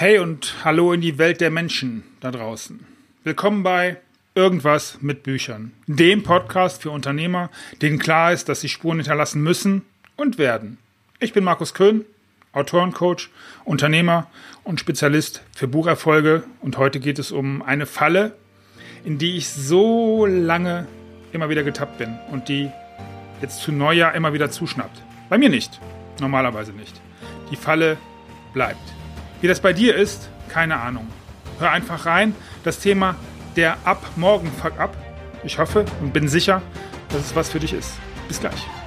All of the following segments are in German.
Hey und hallo in die Welt der Menschen da draußen. Willkommen bei Irgendwas mit Büchern, dem Podcast für Unternehmer, denen klar ist, dass sie Spuren hinterlassen müssen und werden. Ich bin Markus Köhn, Autorencoach, Unternehmer und Spezialist für Bucherfolge und heute geht es um eine Falle, in die ich so lange immer wieder getappt bin und die jetzt zu Neujahr immer wieder zuschnappt. Bei mir nicht, normalerweise nicht. Die Falle bleibt. Wie das bei dir ist, keine Ahnung. Hör einfach rein. Das Thema der Ab morgen Fuck Up. Ich hoffe und bin sicher, dass es was für dich ist. Bis gleich.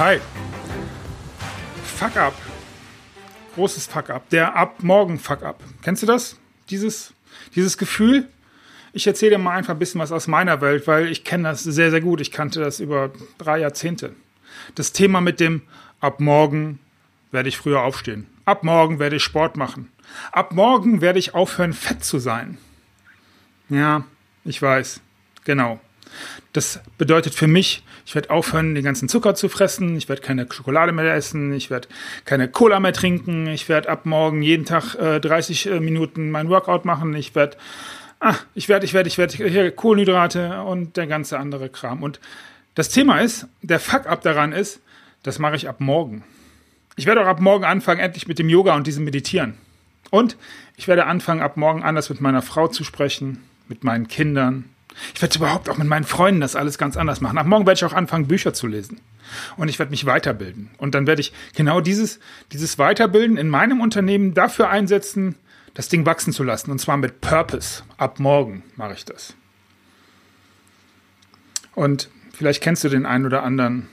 Hi. Fuck up. Großes Fuck up. Der ab morgen Fuck up. Kennst du das? Dieses, dieses Gefühl? Ich erzähle dir mal einfach ein bisschen was aus meiner Welt, weil ich kenne das sehr, sehr gut. Ich kannte das über drei Jahrzehnte. Das Thema mit dem ab morgen werde ich früher aufstehen. Ab morgen werde ich Sport machen. Ab morgen werde ich aufhören, fett zu sein. Ja, ich weiß. Genau. Das bedeutet für mich, ich werde aufhören, den ganzen Zucker zu fressen, ich werde keine Schokolade mehr essen, ich werde keine Cola mehr trinken, ich werde ab morgen jeden Tag äh, 30 äh, Minuten mein Workout machen, ich werde, ah, ich werde, ich werde, ich werde hier Kohlenhydrate und der ganze andere Kram. Und das Thema ist, der Fuck-up daran ist, das mache ich ab morgen. Ich werde auch ab morgen anfangen, endlich mit dem Yoga und diesem Meditieren. Und ich werde anfangen, ab morgen anders mit meiner Frau zu sprechen, mit meinen Kindern, ich werde überhaupt auch mit meinen Freunden das alles ganz anders machen. Ab morgen werde ich auch anfangen, Bücher zu lesen. Und ich werde mich weiterbilden. Und dann werde ich genau dieses, dieses Weiterbilden in meinem Unternehmen dafür einsetzen, das Ding wachsen zu lassen. Und zwar mit Purpose. Ab morgen mache ich das. Und vielleicht kennst du den einen oder anderen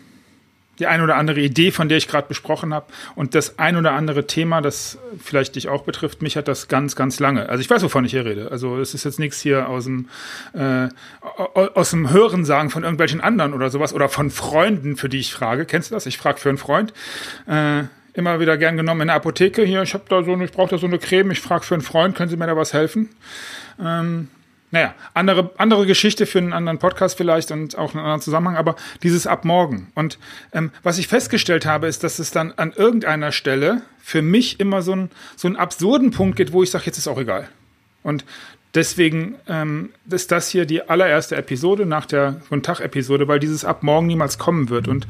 die ein oder andere Idee, von der ich gerade besprochen habe. Und das ein oder andere Thema, das vielleicht dich auch betrifft, mich hat das ganz, ganz lange. Also ich weiß, wovon ich hier rede. Also es ist jetzt nichts hier aus dem, äh, aus dem Hörensagen von irgendwelchen anderen oder sowas oder von Freunden, für die ich frage. Kennst du das? Ich frage für einen Freund. Äh, immer wieder gern genommen in der Apotheke. Hier, ich habe da so, eine, ich brauche da so eine Creme. Ich frage für einen Freund, können Sie mir da was helfen? Ähm, naja, andere, andere Geschichte für einen anderen Podcast vielleicht und auch einen anderen Zusammenhang, aber dieses ab morgen. Und ähm, was ich festgestellt habe, ist, dass es dann an irgendeiner Stelle für mich immer so, ein, so einen absurden Punkt gibt, wo ich sage, jetzt ist auch egal. Und deswegen ähm, ist das hier die allererste Episode nach der Tag-Episode, weil dieses ab morgen niemals kommen wird. Und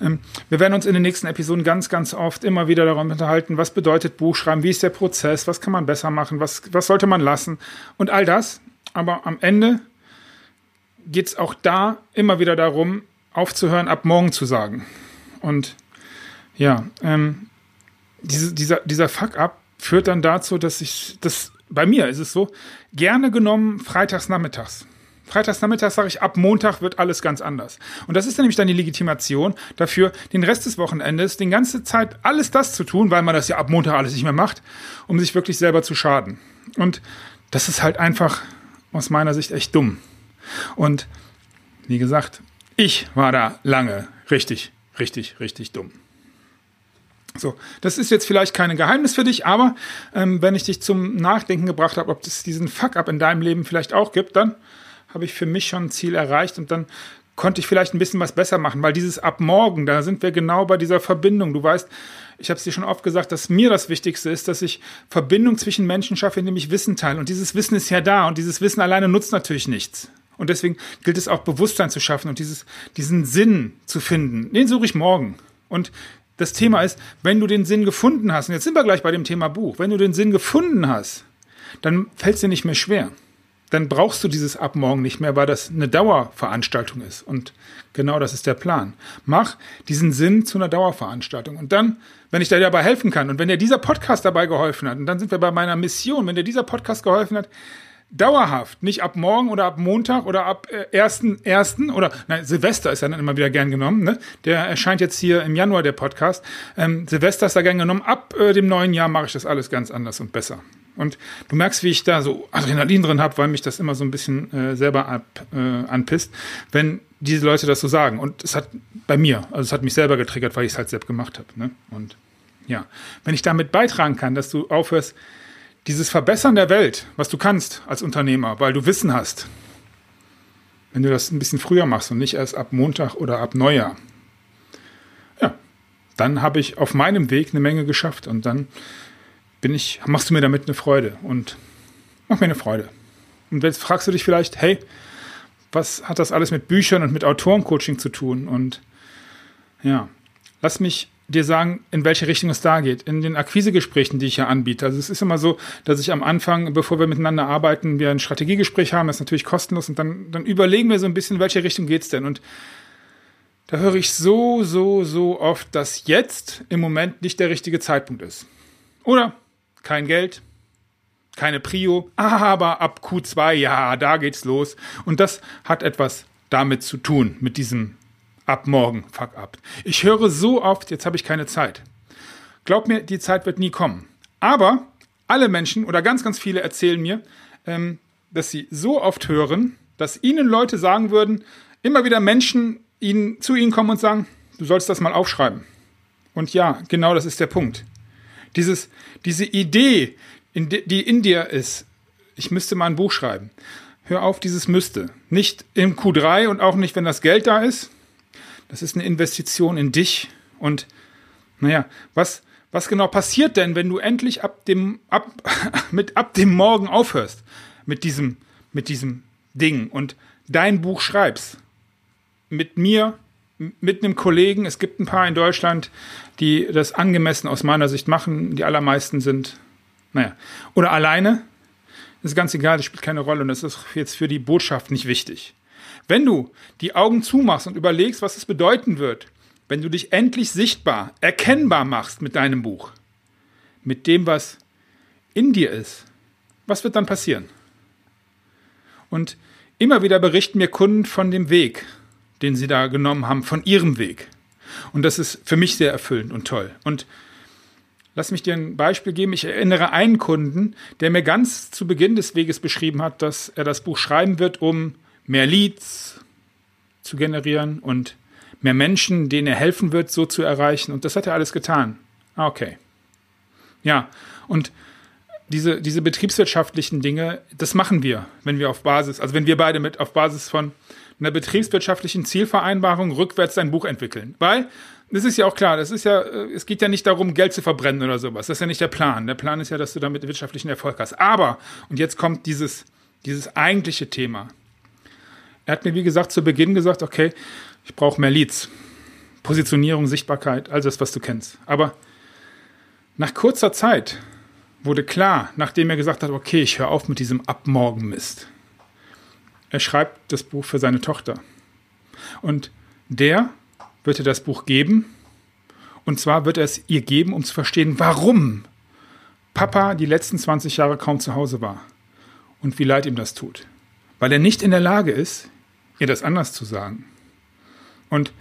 ähm, wir werden uns in den nächsten Episoden ganz, ganz oft immer wieder darüber unterhalten, was bedeutet Buchschreiben, wie ist der Prozess, was kann man besser machen, was, was sollte man lassen. Und all das aber am Ende geht es auch da immer wieder darum, aufzuhören, ab morgen zu sagen. Und ja, ähm, diese, dieser, dieser Fuck-up führt dann dazu, dass ich, das, bei mir ist es so, gerne genommen freitags nachmittags. Freitags nachmittags sage ich, ab Montag wird alles ganz anders. Und das ist dann nämlich dann die Legitimation dafür, den Rest des Wochenendes, die ganze Zeit alles das zu tun, weil man das ja ab Montag alles nicht mehr macht, um sich wirklich selber zu schaden. Und das ist halt einfach aus meiner Sicht echt dumm. Und wie gesagt, ich war da lange richtig, richtig, richtig dumm. So, das ist jetzt vielleicht kein Geheimnis für dich, aber ähm, wenn ich dich zum Nachdenken gebracht habe, ob es diesen Fuck-up in deinem Leben vielleicht auch gibt, dann habe ich für mich schon ein Ziel erreicht und dann konnte ich vielleicht ein bisschen was besser machen, weil dieses ab morgen, da sind wir genau bei dieser Verbindung. Du weißt, ich habe es dir schon oft gesagt, dass mir das Wichtigste ist, dass ich Verbindung zwischen Menschen schaffe, indem ich Wissen teile. Und dieses Wissen ist ja da und dieses Wissen alleine nutzt natürlich nichts. Und deswegen gilt es auch Bewusstsein zu schaffen und dieses, diesen Sinn zu finden. Den suche ich morgen. Und das Thema ist, wenn du den Sinn gefunden hast, und jetzt sind wir gleich bei dem Thema Buch, wenn du den Sinn gefunden hast, dann fällt es dir nicht mehr schwer dann brauchst du dieses Abmorgen nicht mehr, weil das eine Dauerveranstaltung ist. Und genau das ist der Plan. Mach diesen Sinn zu einer Dauerveranstaltung. Und dann, wenn ich dir dabei helfen kann und wenn dir dieser Podcast dabei geholfen hat, und dann sind wir bei meiner Mission, wenn dir dieser Podcast geholfen hat, dauerhaft, nicht ab morgen oder ab Montag oder ab äh, 1.1. oder nein, Silvester ist ja dann immer wieder gern genommen, ne? Der erscheint jetzt hier im Januar, der Podcast. Ähm, Silvester ist da gern genommen. Ab äh, dem neuen Jahr mache ich das alles ganz anders und besser. Und du merkst, wie ich da so Adrenalin drin habe, weil mich das immer so ein bisschen äh, selber ab, äh, anpisst, wenn diese Leute das so sagen. Und es hat bei mir. Also es hat mich selber getriggert, weil ich es halt selbst gemacht habe. Ne? Und ja, wenn ich damit beitragen kann, dass du aufhörst, dieses Verbessern der Welt, was du kannst als Unternehmer, weil du Wissen hast, wenn du das ein bisschen früher machst und nicht erst ab Montag oder ab Neujahr, ja, dann habe ich auf meinem Weg eine Menge geschafft und dann bin ich, machst du mir damit eine Freude und mach mir eine Freude. Und jetzt fragst du dich vielleicht, hey, was hat das alles mit Büchern und mit Autorencoaching zu tun? Und ja, lass mich dir sagen, in welche Richtung es da geht. In den Akquisegesprächen, die ich ja anbiete. Also es ist immer so, dass ich am Anfang, bevor wir miteinander arbeiten, wir ein Strategiegespräch haben, das ist natürlich kostenlos und dann, dann überlegen wir so ein bisschen, in welche Richtung geht's denn? Und da höre ich so, so, so oft, dass jetzt im Moment nicht der richtige Zeitpunkt ist. Oder kein Geld, keine Prio, aber ab Q2, ja, da geht's los. Und das hat etwas damit zu tun, mit diesem ab morgen, fuck up. Ich höre so oft, jetzt habe ich keine Zeit. Glaub mir, die Zeit wird nie kommen. Aber alle Menschen oder ganz, ganz viele erzählen mir, ähm, dass sie so oft hören, dass ihnen Leute sagen würden, immer wieder Menschen ihnen, zu ihnen kommen und sagen, du sollst das mal aufschreiben. Und ja, genau das ist der Punkt. Dieses, diese Idee, in de, die in dir ist, ich müsste mal ein Buch schreiben. Hör auf, dieses müsste. Nicht im Q3 und auch nicht, wenn das Geld da ist, das ist eine Investition in dich. Und naja, was, was genau passiert denn, wenn du endlich ab dem, ab, mit ab dem Morgen aufhörst mit diesem, mit diesem Ding und dein Buch schreibst? Mit mir, mit einem Kollegen, es gibt ein paar in Deutschland, die das angemessen aus meiner Sicht machen. Die allermeisten sind, naja, oder alleine. Das ist ganz egal, das spielt keine Rolle und das ist jetzt für die Botschaft nicht wichtig. Wenn du die Augen zumachst und überlegst, was es bedeuten wird, wenn du dich endlich sichtbar, erkennbar machst mit deinem Buch, mit dem, was in dir ist, was wird dann passieren? Und immer wieder berichten mir Kunden von dem Weg, den sie da genommen haben, von ihrem Weg. Und das ist für mich sehr erfüllend und toll. Und lass mich dir ein Beispiel geben. Ich erinnere einen Kunden, der mir ganz zu Beginn des Weges beschrieben hat, dass er das Buch schreiben wird, um mehr Leads zu generieren und mehr Menschen, denen er helfen wird, so zu erreichen. Und das hat er alles getan. Ah, okay. Ja, und diese, diese betriebswirtschaftlichen Dinge, das machen wir, wenn wir auf Basis, also wenn wir beide mit auf Basis von einer betriebswirtschaftlichen Zielvereinbarung rückwärts ein Buch entwickeln. Weil, das ist ja auch klar, das ist ja, äh, es geht ja nicht darum, Geld zu verbrennen oder sowas. Das ist ja nicht der Plan. Der Plan ist ja, dass du damit wirtschaftlichen Erfolg hast. Aber, und jetzt kommt dieses, dieses eigentliche Thema. Er hat mir, wie gesagt, zu Beginn gesagt, okay, ich brauche mehr Leads. Positionierung, Sichtbarkeit, all das, was du kennst. Aber nach kurzer Zeit wurde klar, nachdem er gesagt hat, okay, ich höre auf mit diesem Abmorgen-Mist. Er schreibt das Buch für seine Tochter. Und der wird ihr das Buch geben. Und zwar wird er es ihr geben, um zu verstehen, warum Papa die letzten 20 Jahre kaum zu Hause war. Und wie leid ihm das tut weil er nicht in der Lage ist, ihr das anders zu sagen. Und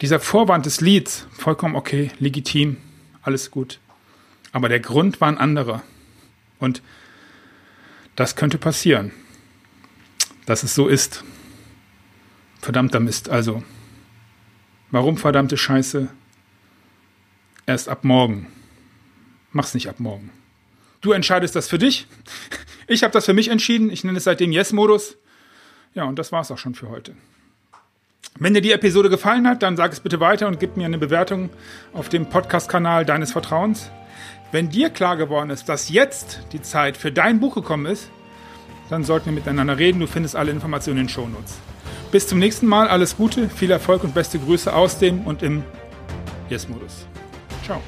dieser Vorwand des Lieds, vollkommen okay, legitim, alles gut. Aber der Grund war ein anderer. Und das könnte passieren, dass es so ist. Verdammter Mist, also. Warum verdammte Scheiße? Erst ab morgen. Mach's nicht ab morgen. Du entscheidest das für dich. Ich habe das für mich entschieden. Ich nenne es seitdem Yes-Modus. Ja, und das war's auch schon für heute. Wenn dir die Episode gefallen hat, dann sag es bitte weiter und gib mir eine Bewertung auf dem Podcast-Kanal deines Vertrauens. Wenn dir klar geworden ist, dass jetzt die Zeit für dein Buch gekommen ist, dann sollten wir miteinander reden. Du findest alle Informationen in den Shownotes. Bis zum nächsten Mal. Alles Gute, viel Erfolg und beste Grüße aus dem und im Yes-Modus. Ciao.